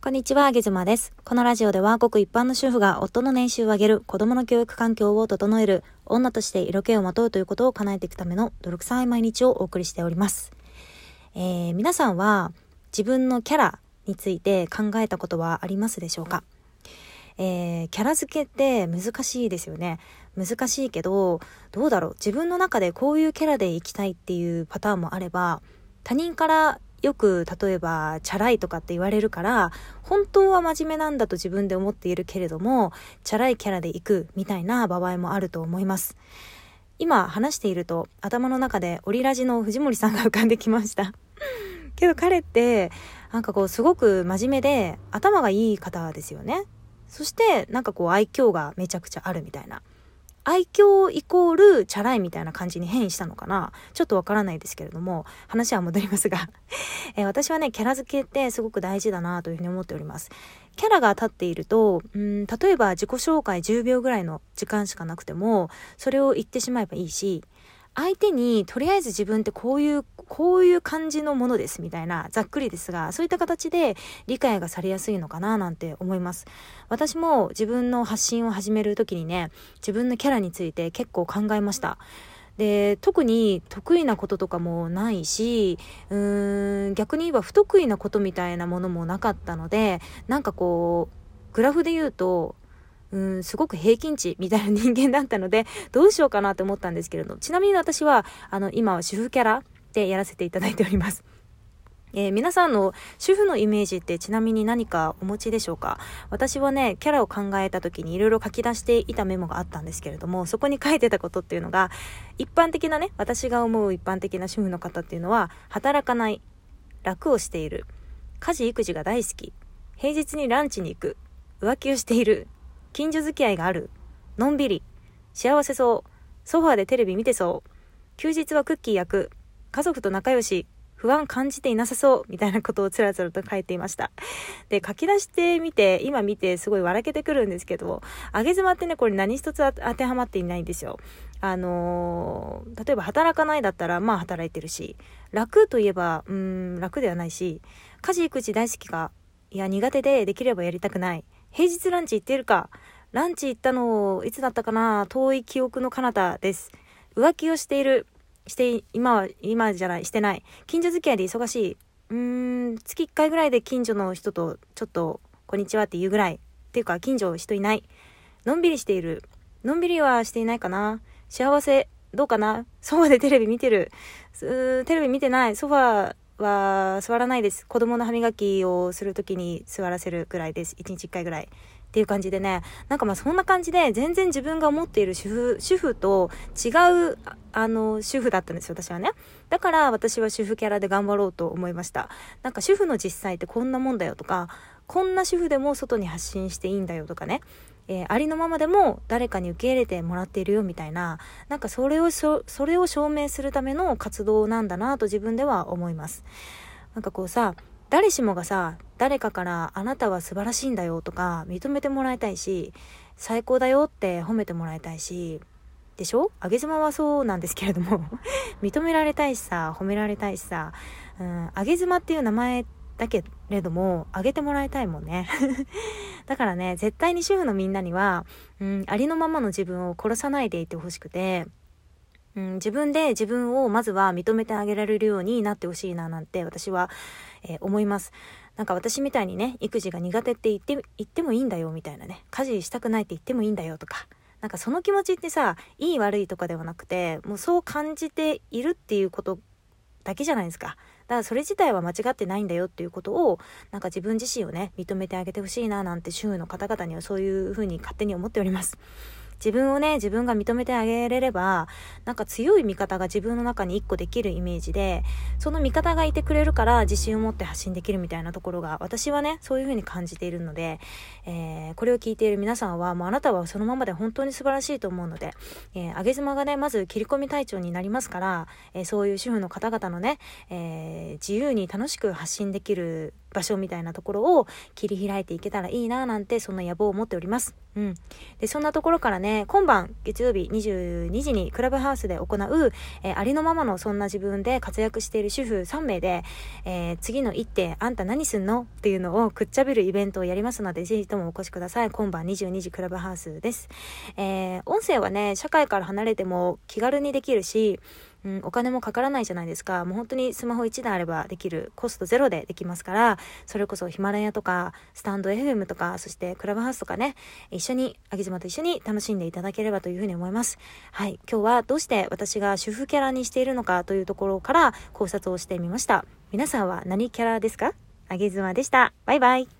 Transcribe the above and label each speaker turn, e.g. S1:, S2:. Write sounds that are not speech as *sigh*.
S1: こんにちは、あげずまです。このラジオでは、ごく一般の主婦が夫の年収を上げる、子供の教育環境を整える、女として色気をまとうということを叶えていくための泥臭い毎日をお送りしております。えー、皆さんは自分のキャラについて考えたことはありますでしょうか？えー、キャラ付けって難しいですよね。難しいけど、どうだろう？自分の中でこういうキャラで生きたいっていうパターンもあれば、他人からよく例えばチャラいとかって言われるから本当は真面目なんだと自分で思っているけれどもチャラいキャラで行くみたいな場合もあると思います。今話していると頭の中でオリラジの藤森さんが浮かんできました。けど彼ってなんかこうすごく真面目で頭がいい方ですよね。そしてなんかこう愛嬌がめちゃくちゃあるみたいな。愛嬌イコールチャラいみたいな感じに変異したのかな？ちょっとわからないですけれども、話は戻りますが *laughs* えー、私はね、キャラ付けってすごく大事だなというふうに思っております。キャラが立っていると、うん、例えば自己紹介10秒ぐらいの時間しかなくても、それを言ってしまえばいいし、相手にとりあえず自分ってこういうこういう感じのものですみたいなざっくりですがそういった形で理解がされやすいのかななんて思います。私も自分の発信を始める時にね自分のキャラについて結構考えました。で特に得意なこととかもないしうーん逆に言えば不得意なことみたいなものもなかったのでなんかこうグラフで言うとうん、すごく平均値みたいな人間だったので、*laughs* どうしようかなと思ったんですけれど、ちなみに私は、あの、今は主婦キャラでやらせていただいております。*laughs* えー、皆さんの主婦のイメージってちなみに何かお持ちでしょうか？私はね、キャラを考えた時にいろいろ書き出していたメモがあったんですけれども、そこに書いてたことっていうのが、一般的なね、私が思う一般的な主婦の方っていうのは、働かない、楽をしている、家事育児が大好き、平日にランチに行く、浮気をしている、近所付き合いがある、のんびり、幸せそう、ソファーでテレビ見てそう、休日はクッキー焼く、家族と仲良し、不安感じていなさそう。みたいなことをつらつらと書いていました。で、書き出してみて、今見てすごい笑けてくるんですけど、上げ妻ってね、これ何一つ当てはまっていないんですよ。あのー、例えば働かないだったら、まあ働いてるし、楽といえば、うん、楽ではないし、家事育児大好きか、いや苦手でできればやりたくない。平日ランチ行ってるか、ランチ行ったの、いつだったかな？遠い記憶の彼方です。浮気をしている。して、今は、今じゃない、してない。近所付き合いで忙しい。うーん、月1回ぐらいで近所の人とちょっと、こんにちはって言うぐらい。っていうか、近所人いない。のんびりしている。のんびりはしていないかな。幸せ、どうかな？ソファでテレビ見てる。テレビ見てない。ソファは座らないです。子供の歯磨きをするときに座らせるくらいです。1日1回ぐらい。っていう感じでね、なんかまあそんな感じで全然自分が思っている主婦、主婦と違う、あの、主婦だったんですよ、私はね。だから私は主婦キャラで頑張ろうと思いました。なんか主婦の実際ってこんなもんだよとか、こんな主婦でも外に発信していいんだよとかね。えー、ありのままでも誰かに受け入れてもらっているよみたいな、なんかそれをそれを証明するための活動なんだなと自分では思います。なんかこうさ、誰しもがさ、誰かからあなたは素晴らしいんだよとか認めてもらいたいし、最高だよって褒めてもらいたいし、でしょ？あげ妻はそうなんですけれども *laughs* 認められたいしさ、褒められたいしさ、うん、あげ妻っていう名前だけれども、あげてもらいたいもんね。*laughs* だからね、絶対に主婦のみんなには、うん、ありのままの自分を殺さないでいてほしくて、うん、自分で自分をまずは認めてあげられるようになってほしいななんて私は、えー、思います。なんか私みたいにね、育児が苦手って言って、言ってもいいんだよみたいなね、家事したくないって言ってもいいんだよとか、なんかその気持ちってさ、いい悪いとかではなくて、もうそう感じているっていうことだけじゃないですか。だからそれ自体は間違ってないんだよっていうことを、なんか自分自身をね、認めてあげてほしいななんて主婦の方々にはそういうふうに勝手に思っております。自分をね、自分が認めてあげれれば、なんか強い味方が自分の中に一個できるイメージで、その味方がいてくれるから自信を持って発信できるみたいなところが、私はね、そういう風に感じているので、えー、これを聞いている皆さんは、もうあなたはそのままで本当に素晴らしいと思うので、えー、上げ妻がね、まず切り込み隊長になりますから、えー、そういう主婦の方々のね、えー、自由に楽しく発信できる場所みたいなところを切り開いていけたらいいななんてそんな野望を持っております。うん。で、そんなところからね、今晩月曜日22時にクラブハウスで行う、えー、ありのままのそんな自分で活躍している主婦3名で、えー、次の一手、あんた何すんの？っていうのをくっちゃべるイベントをやりますので、ぜひともお越しください。今晩22時クラブハウスです。えー、音声はね、社会から離れても気軽にできるし、うん、お金もかからないじゃないですか。もう本当にスマホ1台あればできる、コストゼロでできますから、それこそヒマラヤとか、スタンド FM とか、そしてクラブハウスとかね、一緒に、あげ妻と一緒に楽しんでいただければというふうに思います。はい。今日はどうして私が主婦キャラにしているのかというところから考察をしてみました。皆さんは何キャラですか？あげ妻でした。バイバイ。